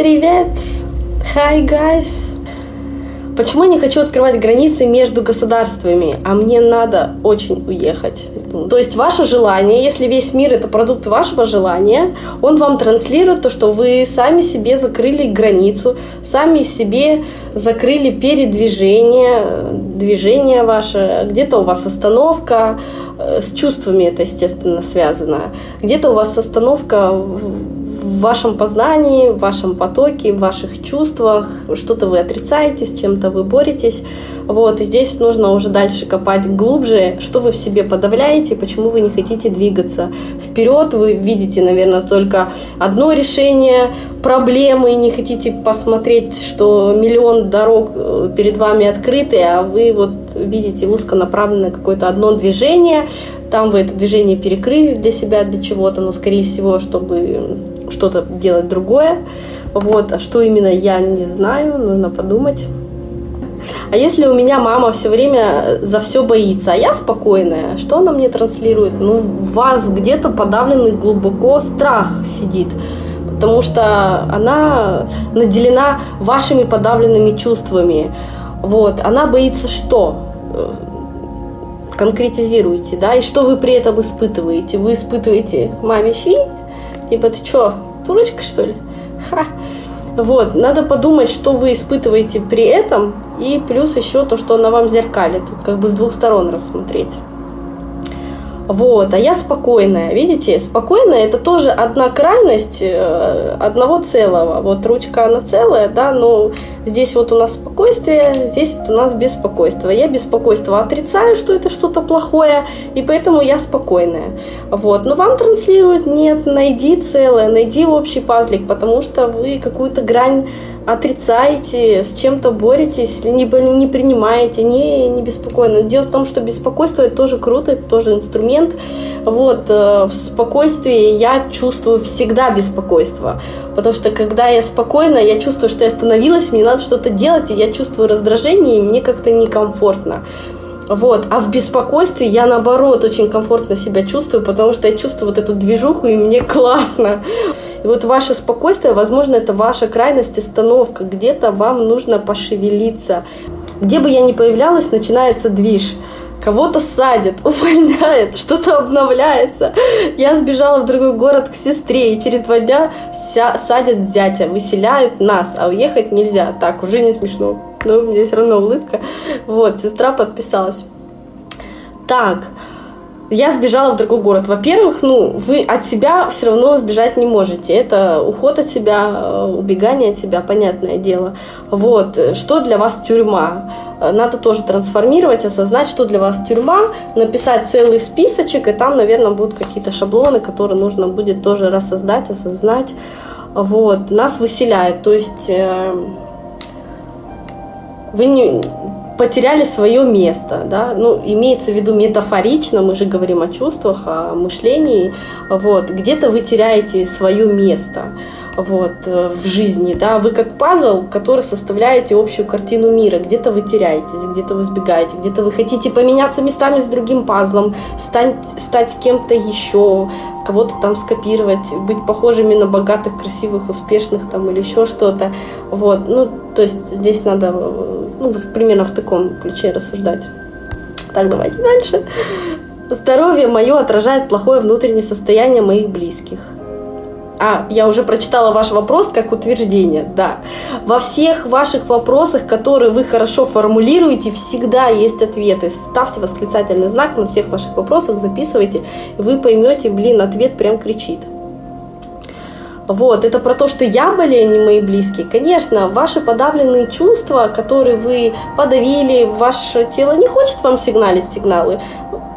Привет! Hi, guys! Почему я не хочу открывать границы между государствами, а мне надо очень уехать? То есть ваше желание, если весь мир это продукт вашего желания, он вам транслирует то, что вы сами себе закрыли границу, сами себе закрыли передвижение, движение ваше, где-то у вас остановка, э, с чувствами это, естественно, связано, где-то у вас остановка в вашем познании, в вашем потоке, в ваших чувствах, что-то вы отрицаете, с чем-то вы боретесь. Вот, и здесь нужно уже дальше копать глубже, что вы в себе подавляете, почему вы не хотите двигаться вперед. Вы видите, наверное, только одно решение проблемы и не хотите посмотреть, что миллион дорог э, перед вами открыты, а вы вот видите узконаправленное какое-то одно движение, там вы это движение перекрыли для себя, для чего-то, но, скорее всего, чтобы что-то делать другое. Вот, а что именно я не знаю, нужно подумать. А если у меня мама все время за все боится, а я спокойная, что она мне транслирует? Ну, в вас где-то подавленный глубоко страх сидит, потому что она наделена вашими подавленными чувствами. Вот, она боится что? Конкретизируйте, да, и что вы при этом испытываете? Вы испытываете маме фи, Типа, ты что, дурочка, что ли? Ха. Вот, надо подумать, что вы испытываете при этом, и плюс еще то, что она вам зеркалит. Как бы с двух сторон рассмотреть. Вот, а я спокойная, видите, спокойная это тоже одна крайность э, одного целого. Вот ручка она целая, да, но здесь вот у нас спокойствие, здесь вот у нас беспокойство. Я беспокойство отрицаю, что это что-то плохое, и поэтому я спокойная. Вот, но вам транслируют, нет, найди целое, найди общий пазлик, потому что вы какую-то грань отрицаете, с чем-то боретесь, либо не принимаете, не, не беспокойно. Дело в том, что беспокойство это тоже круто, это тоже инструмент. Вот, э, в спокойствии я чувствую всегда беспокойство. Потому что когда я спокойна, я чувствую, что я остановилась, мне надо что-то делать, и я чувствую раздражение, и мне как-то некомфортно. Вот. А в беспокойстве я, наоборот, очень комфортно себя чувствую, потому что я чувствую вот эту движуху, и мне классно. И вот ваше спокойствие, возможно, это ваша крайность, остановка. Где-то вам нужно пошевелиться. Где бы я ни появлялась, начинается движ кого-то садят, увольняют, что-то обновляется. Я сбежала в другой город к сестре, и через два дня вся, садят зятя, выселяют нас, а уехать нельзя. Так, уже не смешно но у меня все равно улыбка. Вот, сестра подписалась. Так, я сбежала в другой город. Во-первых, ну, вы от себя все равно сбежать не можете. Это уход от себя, э, убегание от себя, понятное дело. Вот. Что для вас тюрьма? Надо тоже трансформировать, осознать, что для вас тюрьма, написать целый списочек, и там, наверное, будут какие-то шаблоны, которые нужно будет тоже рассоздать, осознать. Вот. Нас выселяют. То есть э, вы не потеряли свое место, да, ну, имеется в виду метафорично, мы же говорим о чувствах, о мышлении, вот, где-то вы теряете свое место, вот, э, в жизни, да, вы как пазл, который составляете общую картину мира, где-то вы теряетесь, где-то вы сбегаете, где-то вы хотите поменяться местами с другим пазлом, стать, стать кем-то еще, кого-то там скопировать, быть похожими на богатых, красивых, успешных там или еще что-то, вот, ну, то есть здесь надо, ну, вот примерно в таком ключе рассуждать. Так, давайте дальше. Здоровье мое отражает плохое внутреннее состояние моих близких. А, я уже прочитала ваш вопрос как утверждение, да. Во всех ваших вопросах, которые вы хорошо формулируете, всегда есть ответы. Ставьте восклицательный знак на всех ваших вопросах, записывайте, вы поймете, блин, ответ прям кричит. Вот, это про то, что я болею, а не мои близкие. Конечно, ваши подавленные чувства, которые вы подавили, ваше тело не хочет вам сигналить сигналы.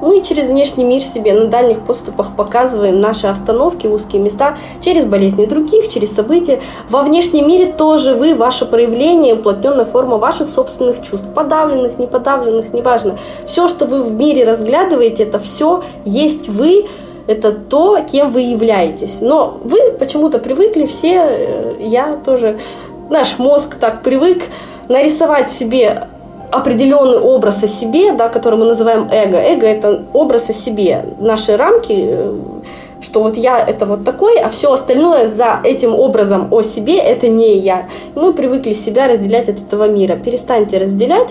Мы через внешний мир себе на дальних поступах показываем наши остановки, узкие места через болезни других, через события. Во внешнем мире тоже вы, ваше проявление, уплотненная форма ваших собственных чувств, подавленных, неподавленных, неважно. Все, что вы в мире разглядываете, это все есть вы, это то, кем вы являетесь. Но вы почему-то привыкли все, э, я тоже, наш мозг так привык нарисовать себе определенный образ о себе, да, который мы называем эго. Эго – это образ о себе. Наши рамки, э, что вот я это вот такой, а все остальное за этим образом о себе это не я. Мы привыкли себя разделять от этого мира. Перестаньте разделять.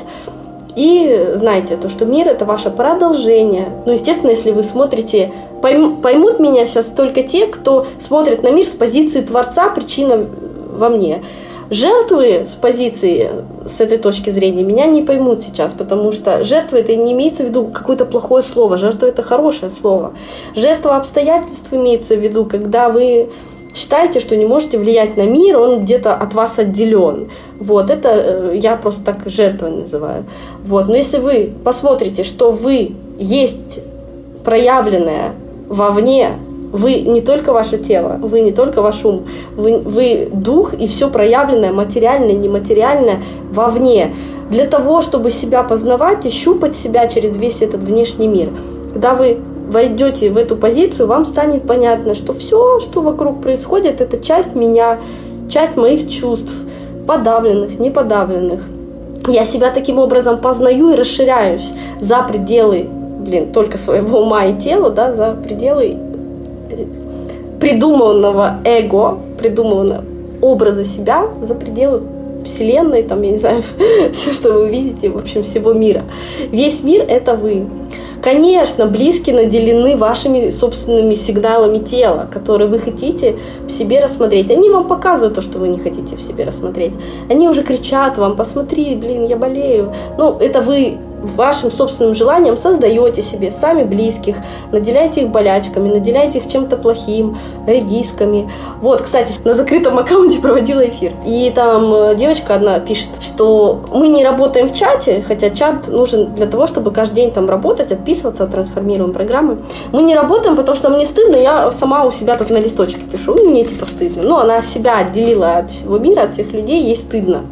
И знайте, то, что мир это ваше продолжение. Ну, естественно, если вы смотрите, поймут меня сейчас только те, кто смотрит на мир с позиции Творца, причина во мне. Жертвы с позиции, с этой точки зрения, меня не поймут сейчас, потому что жертва это не имеется в виду какое-то плохое слово, жертва это хорошее слово. Жертва обстоятельств имеется в виду, когда вы считаете, что не можете влиять на мир, он где-то от вас отделен. Вот, это э, я просто так жертвой называю. Вот, но если вы посмотрите, что вы есть проявленное вовне вы не только ваше тело, вы не только ваш ум, вы, вы дух и все проявленное, материальное, нематериальное вовне. Для того, чтобы себя познавать и щупать себя через весь этот внешний мир. Когда вы войдете в эту позицию, вам станет понятно, что все, что вокруг происходит, это часть меня, часть моих чувств, подавленных, неподавленных. Я себя таким образом познаю и расширяюсь за пределы, блин, только своего ума и тела, да, за пределы придуманного эго, придуманного образа себя за пределы Вселенной, там, я не знаю, все, что вы видите, в общем, всего мира. Весь мир – это вы. Конечно, близкие наделены вашими собственными сигналами тела, которые вы хотите в себе рассмотреть. Они вам показывают то, что вы не хотите в себе рассмотреть. Они уже кричат вам, посмотри, блин, я болею. Ну, это вы вашим собственным желанием создаете себе сами близких, наделяете их болячками, наделяете их чем-то плохим, редисками. Вот, кстати, на закрытом аккаунте проводила эфир. И там э, девочка одна пишет, что мы не работаем в чате, хотя чат нужен для того, чтобы каждый день там работать, отписываться, трансформируем программы. Мы не работаем, потому что мне стыдно, я сама у себя тут на листочке пишу, мне типа стыдно. Но она себя отделила от всего мира, от всех людей, ей стыдно.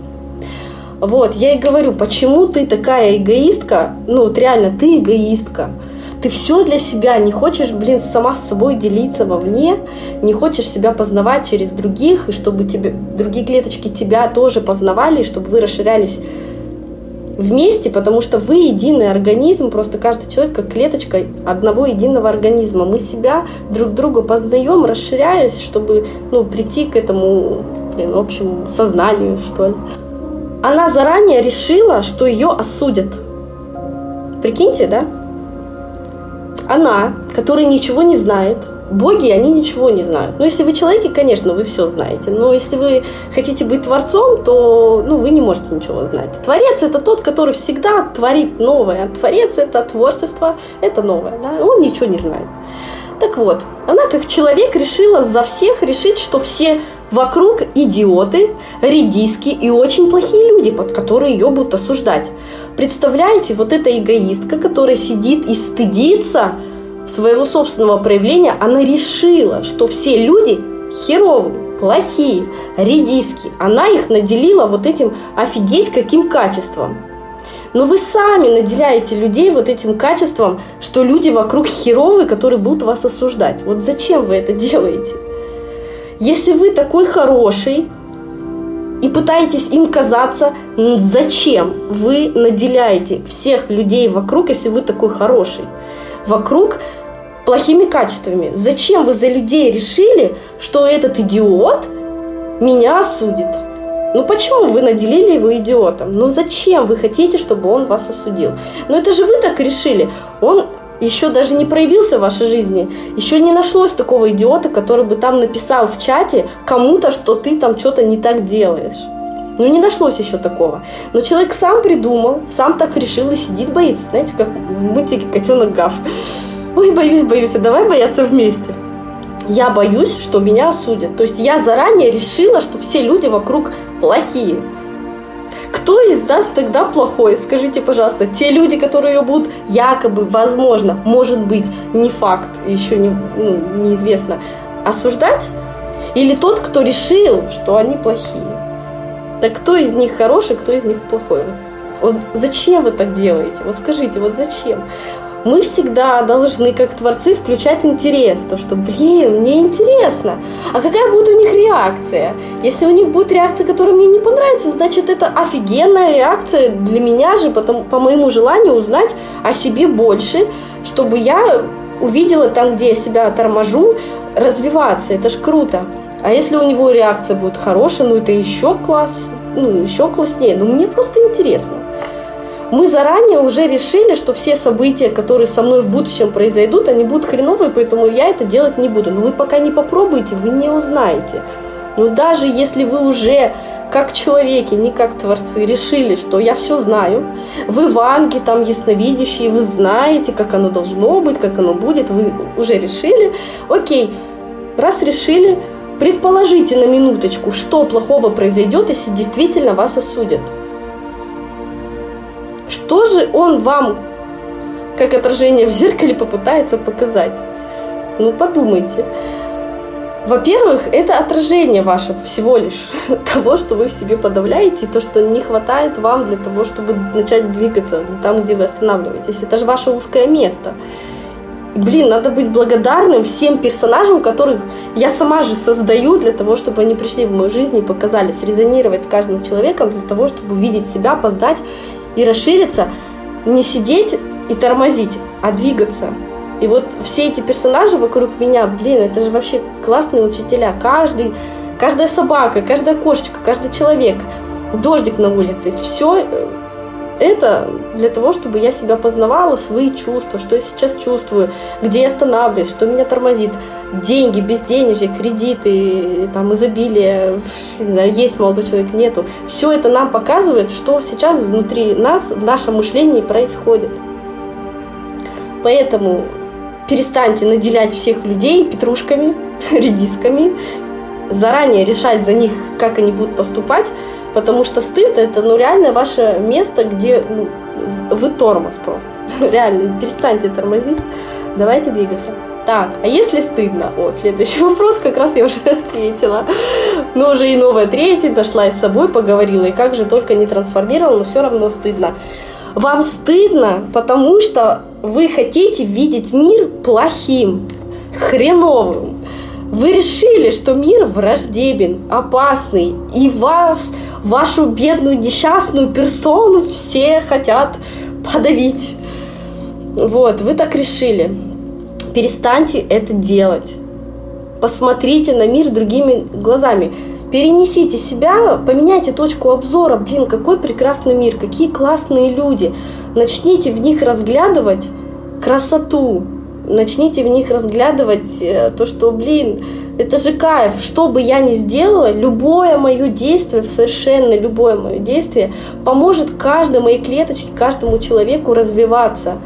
Вот, я и говорю, почему ты такая эгоистка? Ну, вот реально, ты эгоистка. Ты все для себя, не хочешь, блин, сама с собой делиться вовне, не хочешь себя познавать через других, и чтобы тебе, другие клеточки тебя тоже познавали, чтобы вы расширялись вместе, потому что вы единый организм, просто каждый человек как клеточка одного единого организма. Мы себя друг друга познаем, расширяясь, чтобы ну, прийти к этому, блин, общему сознанию, что ли она заранее решила, что ее осудят. Прикиньте, да? Она, которая ничего не знает, боги, они ничего не знают. Ну, если вы человеки, конечно, вы все знаете. Но если вы хотите быть творцом, то ну, вы не можете ничего знать. Творец – это тот, который всегда творит новое. Творец – это творчество, это новое. Да? Он ничего не знает. Так вот, она как человек решила за всех решить, что все Вокруг идиоты, редиски и очень плохие люди, под которые ее будут осуждать. Представляете, вот эта эгоистка, которая сидит и стыдится своего собственного проявления, она решила, что все люди херовые, плохие, редиски. Она их наделила вот этим офигеть каким качеством. Но вы сами наделяете людей вот этим качеством, что люди вокруг херовые, которые будут вас осуждать. Вот зачем вы это делаете? Если вы такой хороший и пытаетесь им казаться, зачем вы наделяете всех людей вокруг, если вы такой хороший? Вокруг плохими качествами. Зачем вы за людей решили, что этот идиот меня осудит? Ну почему вы наделили его идиотом? Ну зачем вы хотите, чтобы он вас осудил? Ну это же вы так решили. Он еще даже не проявился в вашей жизни, еще не нашлось такого идиота, который бы там написал в чате кому-то, что ты там что-то не так делаешь. Ну, не нашлось еще такого. Но человек сам придумал, сам так решил и сидит, боится. Знаете, как в мультике «Котенок Гав». Ой, боюсь, боюсь, а давай бояться вместе. Я боюсь, что меня осудят. То есть я заранее решила, что все люди вокруг плохие. Кто из нас тогда плохой? Скажите, пожалуйста, те люди, которые ее будут якобы, возможно, может быть, не факт, еще не, ну, неизвестно, осуждать? Или тот, кто решил, что они плохие? Так кто из них хороший, кто из них плохой? Вот зачем вы так делаете? Вот скажите, вот зачем? Мы всегда должны, как творцы, включать интерес. То, что, блин, мне интересно. А какая будет у них реакция? Если у них будет реакция, которая мне не понравится, значит, это офигенная реакция для меня же, потому, по моему желанию узнать о себе больше, чтобы я увидела там, где я себя торможу, развиваться. Это ж круто. А если у него реакция будет хорошая, ну это еще класс, ну еще класснее. Ну мне просто интересно. Мы заранее уже решили, что все события, которые со мной в будущем произойдут, они будут хреновые, поэтому я это делать не буду. Но вы пока не попробуете, вы не узнаете. Но даже если вы уже как человеки, не как творцы, решили, что я все знаю, вы ванги, там ясновидящие, вы знаете, как оно должно быть, как оно будет, вы уже решили, окей, раз решили, предположите на минуточку, что плохого произойдет, если действительно вас осудят. Что же он вам, как отражение в зеркале, попытается показать? Ну, подумайте. Во-первых, это отражение ваше всего лишь того, что вы в себе подавляете, и то, что не хватает вам для того, чтобы начать двигаться там, где вы останавливаетесь. Это же ваше узкое место. Блин, надо быть благодарным всем персонажам, которых я сама же создаю для того, чтобы они пришли в мою жизнь и показали, срезонировать с каждым человеком для того, чтобы увидеть себя, познать и расшириться, не сидеть и тормозить, а двигаться. И вот все эти персонажи вокруг меня, блин, это же вообще классные учителя. Каждый, каждая собака, каждая кошечка, каждый человек, дождик на улице, все э, это для того, чтобы я себя познавала, свои чувства, что я сейчас чувствую, где я останавливаюсь, что меня тормозит. Деньги, безденежье, кредиты, там, изобилие, знаю, есть молодой человек, нету. Все это нам показывает, что сейчас внутри нас, в нашем мышлении происходит. Поэтому перестаньте наделять всех людей петрушками, редисками, заранее решать за них, как они будут поступать, потому что стыд это ну реально ваше место, где ну, вы тормоз просто. Реально, перестаньте тормозить, давайте двигаться. Так, а если стыдно? О, следующий вопрос как раз я уже ответила. Но уже и новая третья, дошла с собой, поговорила, и как же только не трансформировала, но все равно стыдно. Вам стыдно, потому что вы хотите видеть мир плохим, хреновым. Вы решили, что мир враждебен, опасный, и вас, вашу бедную несчастную персону все хотят подавить. Вот, вы так решили. Перестаньте это делать. Посмотрите на мир другими глазами перенесите себя, поменяйте точку обзора. Блин, какой прекрасный мир, какие классные люди. Начните в них разглядывать красоту. Начните в них разглядывать э, то, что, блин, это же кайф. Что бы я ни сделала, любое мое действие, совершенно любое мое действие поможет каждой моей клеточке, каждому человеку развиваться.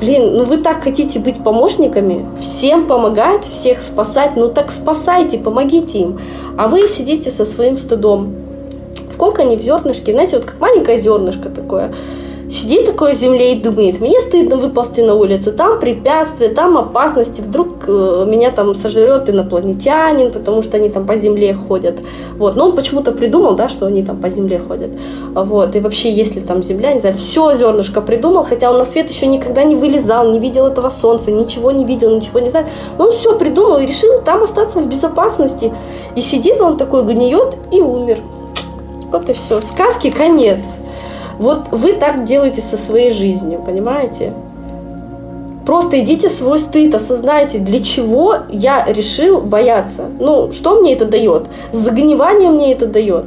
Блин, ну вы так хотите быть помощниками, всем помогать, всех спасать, ну так спасайте, помогите им. А вы сидите со своим стыдом. В коконе, в зернышке, знаете, вот как маленькое зернышко такое – сидит такой в земле и думает, мне стыдно выползти на улицу, там препятствия, там опасности, вдруг э, меня там сожрет инопланетянин, потому что они там по земле ходят. Вот. Но он почему-то придумал, да, что они там по земле ходят. Вот. И вообще, если там земля, не знаю, все зернышко придумал, хотя он на свет еще никогда не вылезал, не видел этого солнца, ничего не видел, ничего не знает. Но он все придумал и решил там остаться в безопасности. И сидит он такой, гниет и умер. Вот и все. Сказки конец. Вот вы так делаете со своей жизнью, понимаете? Просто идите свой стыд, осознайте, для чего я решил бояться. Ну, что мне это дает? Загнивание мне это дает.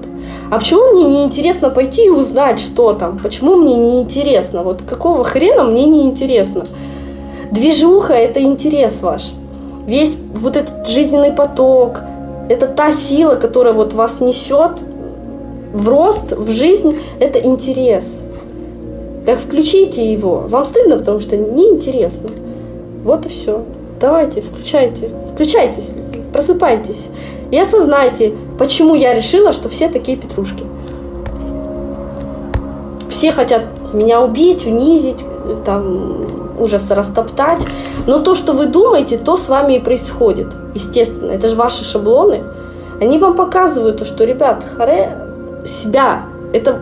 А почему мне не интересно пойти и узнать, что там? Почему мне не интересно? Вот какого хрена мне не интересно? Движуха – это интерес ваш. Весь вот этот жизненный поток, это та сила, которая вот вас несет в рост, в жизнь, это интерес. Так включите его. Вам стыдно, потому что неинтересно. Вот и все. Давайте, включайте. Включайтесь, просыпайтесь. И осознайте, почему я решила, что все такие петрушки. Все хотят меня убить, унизить, там, ужас растоптать. Но то, что вы думаете, то с вами и происходит. Естественно, это же ваши шаблоны. Они вам показывают, что, ребят, харе, себя. Это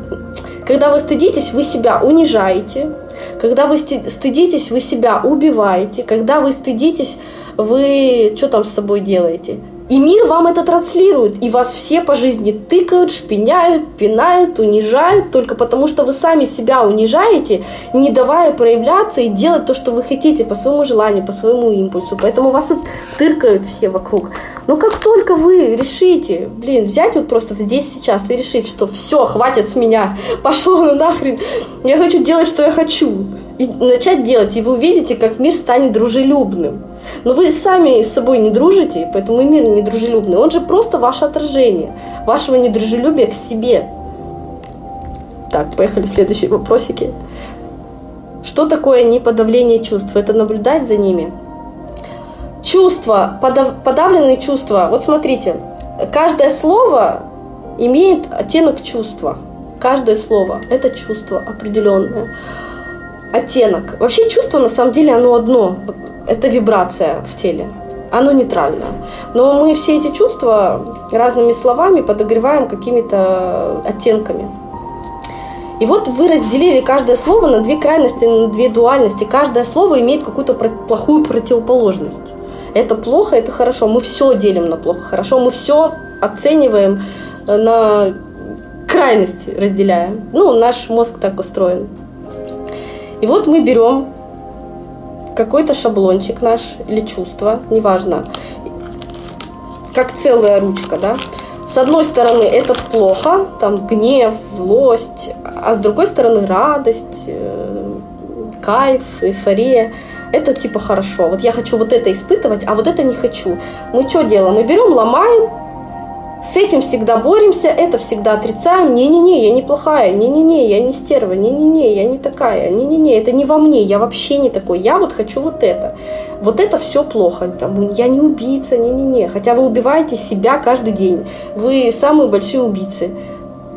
когда вы стыдитесь, вы себя унижаете. Когда вы стыдитесь, вы себя убиваете. Когда вы стыдитесь, вы что там с собой делаете? И мир вам это транслирует, и вас все по жизни тыкают, шпиняют, пинают, унижают, только потому что вы сами себя унижаете, не давая проявляться и делать то, что вы хотите, по своему желанию, по своему импульсу. Поэтому вас тыркают все вокруг. Но как только вы решите, блин, взять вот просто здесь сейчас и решить, что все, хватит с меня, пошло ну нахрен, я хочу делать, что я хочу, и начать делать, и вы увидите, как мир станет дружелюбным. Но вы сами с собой не дружите, поэтому и мир не дружелюбный. Он же просто ваше отражение, вашего недружелюбия к себе. Так, поехали следующие вопросики. Что такое неподавление чувств? Это наблюдать за ними. Чувства, подав, подавленные чувства. Вот смотрите, каждое слово имеет оттенок чувства. Каждое слово – это чувство определенное. Оттенок. Вообще чувство на самом деле оно одно это вибрация в теле. Оно нейтральное. Но мы все эти чувства разными словами подогреваем какими-то оттенками. И вот вы разделили каждое слово на две крайности, на две дуальности. Каждое слово имеет какую-то плохую противоположность. Это плохо, это хорошо. Мы все делим на плохо, хорошо. Мы все оцениваем э, на крайности, разделяем. Ну, наш мозг так устроен. И вот мы берем какой-то шаблончик наш или чувство, неважно, как целая ручка, да. С одной стороны это плохо, там гнев, злость, а с другой стороны радость, э, кайф, эйфория. Это типа хорошо. Вот я хочу вот это испытывать, а вот это не хочу. Мы что делаем? Мы берем, ломаем, с этим всегда боремся, это всегда отрицаем. Не-не-не, я не плохая, не-не-не, я не стерва, не-не-не, я не такая, не-не-не, это не во мне, я вообще не такой, я вот хочу вот это. Вот это все плохо, там, я не убийца, не-не-не. Хотя вы убиваете себя каждый день, вы самые большие убийцы.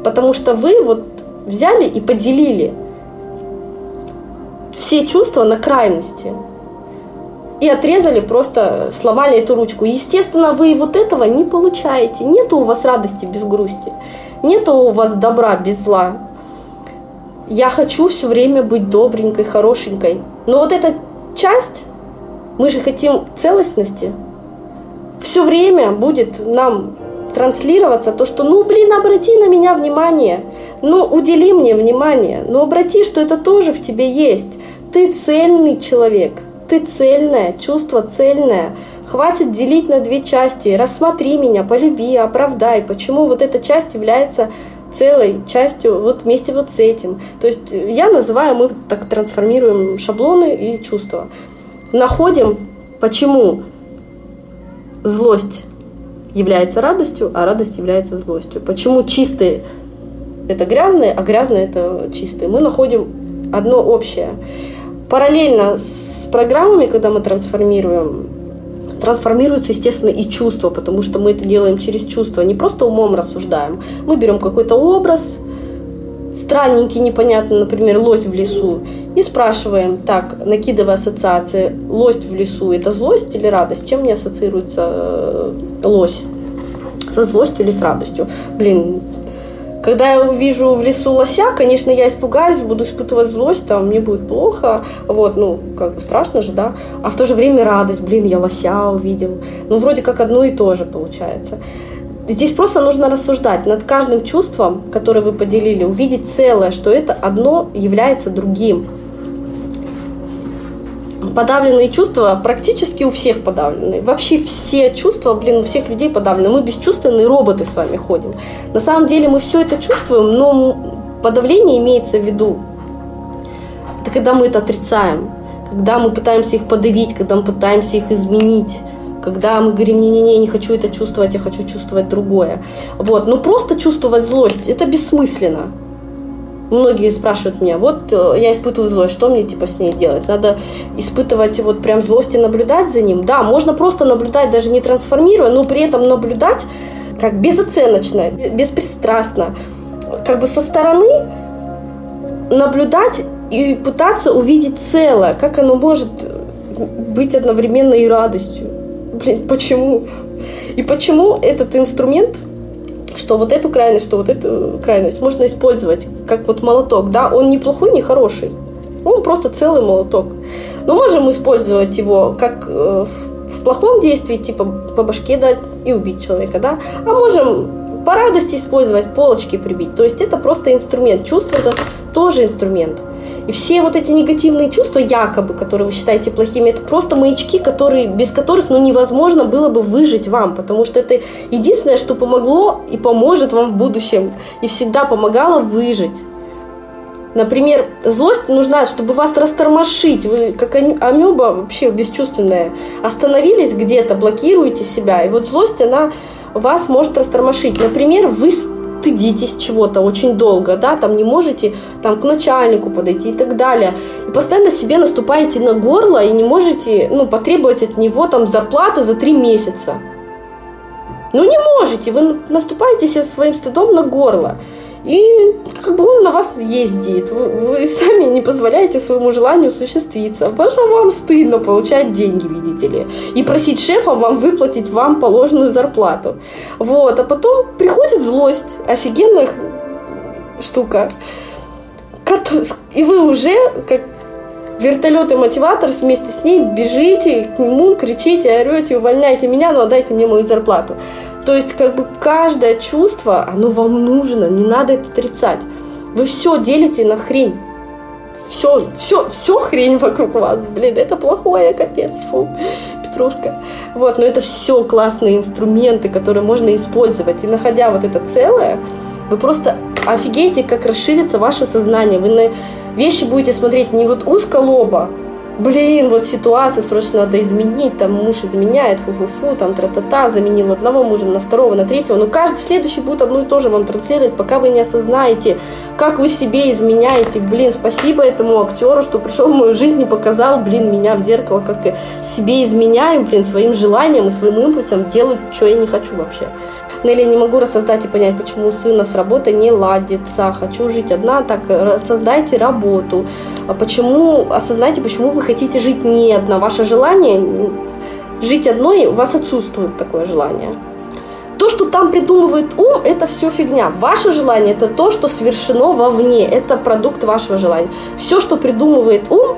Потому что вы вот взяли и поделили все чувства на крайности и отрезали, просто сломали эту ручку. Естественно, вы вот этого не получаете. Нету у вас радости без грусти. Нету у вас добра без зла. Я хочу все время быть добренькой, хорошенькой. Но вот эта часть, мы же хотим целостности, все время будет нам транслироваться то, что, ну, блин, обрати на меня внимание, ну, удели мне внимание, ну, обрати, что это тоже в тебе есть. Ты цельный человек – ты цельная, чувство цельное. Хватит делить на две части. Рассмотри меня, полюби, оправдай. Почему вот эта часть является целой частью вот вместе вот с этим. То есть я называю, мы так трансформируем шаблоны и чувства. Находим, почему злость является радостью, а радость является злостью. Почему чистые это грязные, а грязные это чистые. Мы находим одно общее. Параллельно с программами, когда мы трансформируем, трансформируются, естественно, и чувства, потому что мы это делаем через чувства, не просто умом рассуждаем. Мы берем какой-то образ, странненький, непонятный, например, лось в лесу, и спрашиваем, так, накидывая ассоциации, лось в лесу – это злость или радость? Чем мне ассоциируется э, лось? Со злостью или с радостью? Блин, когда я увижу в лесу лося, конечно, я испугаюсь, буду испытывать злость, там мне будет плохо, вот, ну, как бы страшно же, да, а в то же время радость, блин, я лося увидел. Ну, вроде как одно и то же получается. Здесь просто нужно рассуждать над каждым чувством, которое вы поделили, увидеть целое, что это одно является другим подавленные чувства практически у всех подавлены. Вообще все чувства, блин, у всех людей подавлены. Мы бесчувственные роботы с вами ходим. На самом деле мы все это чувствуем, но подавление имеется в виду. Это когда мы это отрицаем, когда мы пытаемся их подавить, когда мы пытаемся их изменить когда мы говорим, не-не-не, не хочу это чувствовать, я хочу чувствовать другое. Вот, но просто чувствовать злость, это бессмысленно многие спрашивают меня, вот э, я испытываю злость, что мне типа с ней делать? Надо испытывать вот прям злость и наблюдать за ним? Да, можно просто наблюдать, даже не трансформируя, но при этом наблюдать как безоценочно, беспристрастно, как бы со стороны наблюдать и пытаться увидеть целое, как оно может быть одновременно и радостью. Блин, почему? И почему этот инструмент – что вот эту крайность, что вот эту крайность можно использовать как вот молоток, да, он не плохой, не хороший, он просто целый молоток. Но можем использовать его как э, в плохом действии, типа по башке дать и убить человека, да, а можем по радости использовать, полочки прибить. То есть это просто инструмент. Чувство это тоже инструмент. И все вот эти негативные чувства, якобы, которые вы считаете плохими, это просто маячки, которые, без которых ну, невозможно было бы выжить вам, потому что это единственное, что помогло и поможет вам в будущем, и всегда помогало выжить. Например, злость нужна, чтобы вас растормошить. Вы, как амеба, вообще бесчувственная, остановились где-то, блокируете себя. И вот злость, она вас может растормошить. Например, вы стыдитесь чего-то очень долго, да, там не можете там к начальнику подойти и так далее. И постоянно себе наступаете на горло и не можете, ну, потребовать от него там зарплаты за три месяца. Ну, не можете, вы наступаете себе своим стыдом на горло. И как бы он на вас ездит. Вы, вы сами не позволяете своему желанию осуществиться. Потому вам стыдно получать деньги, видите ли. И просить шефа вам выплатить вам положенную зарплату. Вот. А потом приходит злость. Офигенная штука. И вы уже, как вертолет и мотиватор вместе с ней бежите к нему, кричите, орете, увольняйте меня, но отдайте мне мою зарплату. То есть как бы каждое чувство, оно вам нужно, не надо это отрицать. Вы все делите на хрень. Все, все, все хрень вокруг вас. Блин, это плохое, капец, фу, петрушка. Вот, но это все классные инструменты, которые можно использовать. И находя вот это целое, вы просто офигеете, как расширится ваше сознание. Вы на вещи будете смотреть не вот узко лоба, блин, вот ситуация, срочно надо изменить, там муж изменяет, фу-фу-фу, там тра-та-та, заменил одного мужа на второго, на третьего, но каждый следующий будет одно и то же вам транслировать, пока вы не осознаете, как вы себе изменяете, блин, спасибо этому актеру, что пришел в мою жизнь и показал, блин, меня в зеркало, как себе изменяю, блин, своим желанием и своим импульсом делать, что я не хочу вообще. Нелли, не могу рассоздать и понять, почему у сына с работой не ладится. Хочу жить одна, так создайте работу. А почему, осознайте, почему вы хотите жить не одна. Ваше желание жить одной, у вас отсутствует такое желание. То, что там придумывает ум, это все фигня. Ваше желание – это то, что совершено вовне. Это продукт вашего желания. Все, что придумывает ум,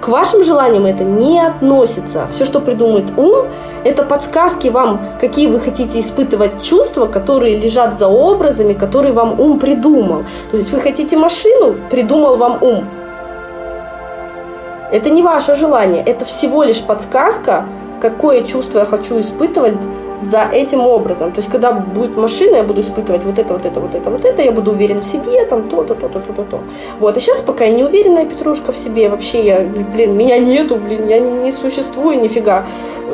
к вашим желаниям это не относится. Все, что придумает ум, это подсказки вам, какие вы хотите испытывать чувства, которые лежат за образами, которые вам ум придумал. То есть вы хотите машину, придумал вам ум. Это не ваше желание, это всего лишь подсказка, какое чувство я хочу испытывать за этим образом. То есть, когда будет машина, я буду испытывать вот это, вот это, вот это, вот это, я буду уверен в себе, там то-то, то-то, то-то, то. Вот, и сейчас пока я не уверенная петрушка в себе, вообще я, блин, меня нету, блин, я не, не существую нифига.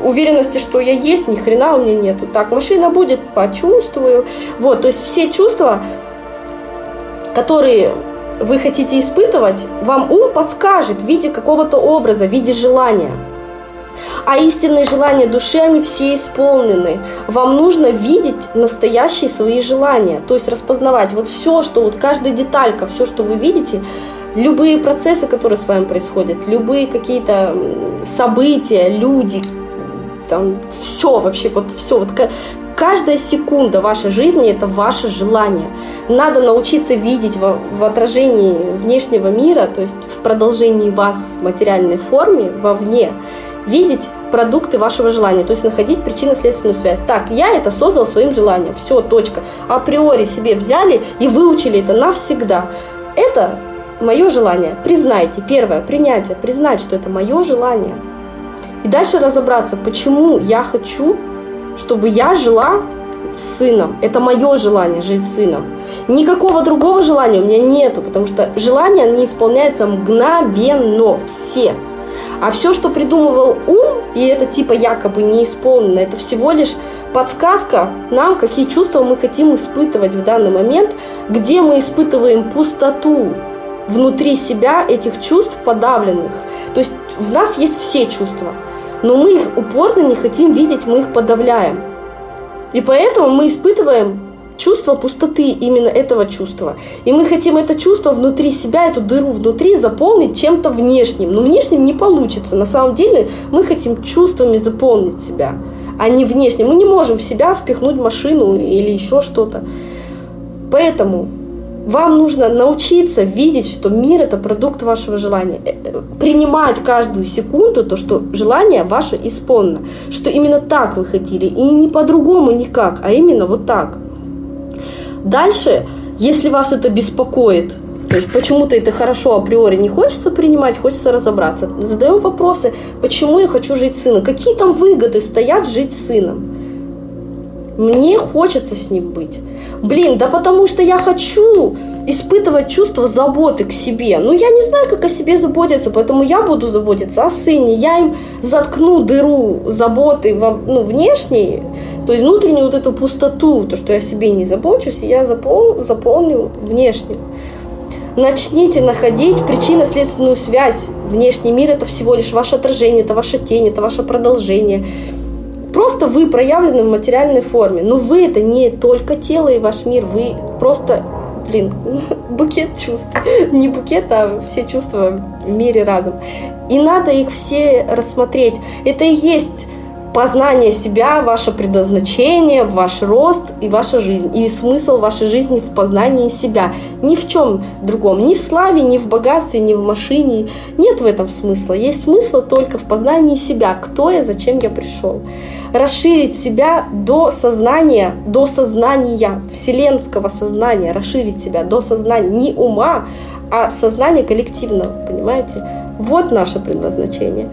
Уверенности, что я есть, ни хрена у меня нету. Так, машина будет, почувствую. Вот, то есть все чувства, которые вы хотите испытывать, вам ум подскажет в виде какого-то образа, в виде желания. А истинные желания души, они все исполнены. Вам нужно видеть настоящие свои желания, то есть распознавать вот все, что вот каждая деталька, все, что вы видите, любые процессы, которые с вами происходят, любые какие-то события, люди, там все вообще, вот все, вот каждая секунда вашей жизни это ваше желание. Надо научиться видеть в, в отражении внешнего мира, то есть в продолжении вас в материальной форме, вовне, видеть продукты вашего желания, то есть находить причинно-следственную связь. Так, я это создал своим желанием, все, точка. Априори себе взяли и выучили это навсегда. Это мое желание. Признайте. Первое, принятие, признать, что это мое желание. И дальше разобраться, почему я хочу, чтобы я жила с сыном. Это мое желание жить с сыном. Никакого другого желания у меня нету, потому что желание не исполняется мгновенно. Все. А все, что придумывал ум, и это типа якобы не исполнено, это всего лишь подсказка нам, какие чувства мы хотим испытывать в данный момент, где мы испытываем пустоту внутри себя этих чувств подавленных. То есть в нас есть все чувства, но мы их упорно не хотим видеть, мы их подавляем. И поэтому мы испытываем чувство пустоты именно этого чувства. И мы хотим это чувство внутри себя, эту дыру внутри заполнить чем-то внешним. Но внешним не получится. На самом деле мы хотим чувствами заполнить себя, а не внешним. Мы не можем в себя впихнуть машину или еще что-то. Поэтому Вам нужно научиться видеть, что мир это продукт вашего желания. Э, э, принимать каждую секунду то, что желание ваше исполнено. Что именно так вы хотели. И не по-другому никак, а именно вот так. Дальше, если вас это беспокоит, то есть почему-то это хорошо априори не хочется принимать, хочется разобраться. Задаем вопросы, почему я хочу жить с сыном, какие там выгоды стоят жить с сыном. Мне хочется с ним быть. Блин, да потому что я хочу испытывать чувство заботы к себе. Ну, я не знаю, как о себе заботиться, поэтому я буду заботиться о сыне. Я им заткну дыру заботы ну, внешней, то есть внутреннюю вот эту пустоту, то, что я себе не забочусь, и я запол, заполню внешнюю. Начните находить причинно-следственную связь. Внешний мир это всего лишь ваше отражение, это ваша тень, это ваше продолжение. Просто вы проявлены в материальной форме. Но вы это не только тело и ваш мир, вы просто, блин, букет чувств. Не букет, а все чувства в мире разом. И надо их все рассмотреть. Это и есть познание себя, ваше предназначение, ваш рост и ваша жизнь. И смысл вашей жизни в познании себя. Ни в чем другом. Ни в славе, ни в богатстве, ни в машине. Нет в этом смысла. Есть смысл только в познании себя. Кто я, зачем я пришел. Расширить себя до сознания, до сознания, вселенского сознания. Расширить себя до сознания. Не ума, а сознания коллективного. Понимаете? Вот наше предназначение.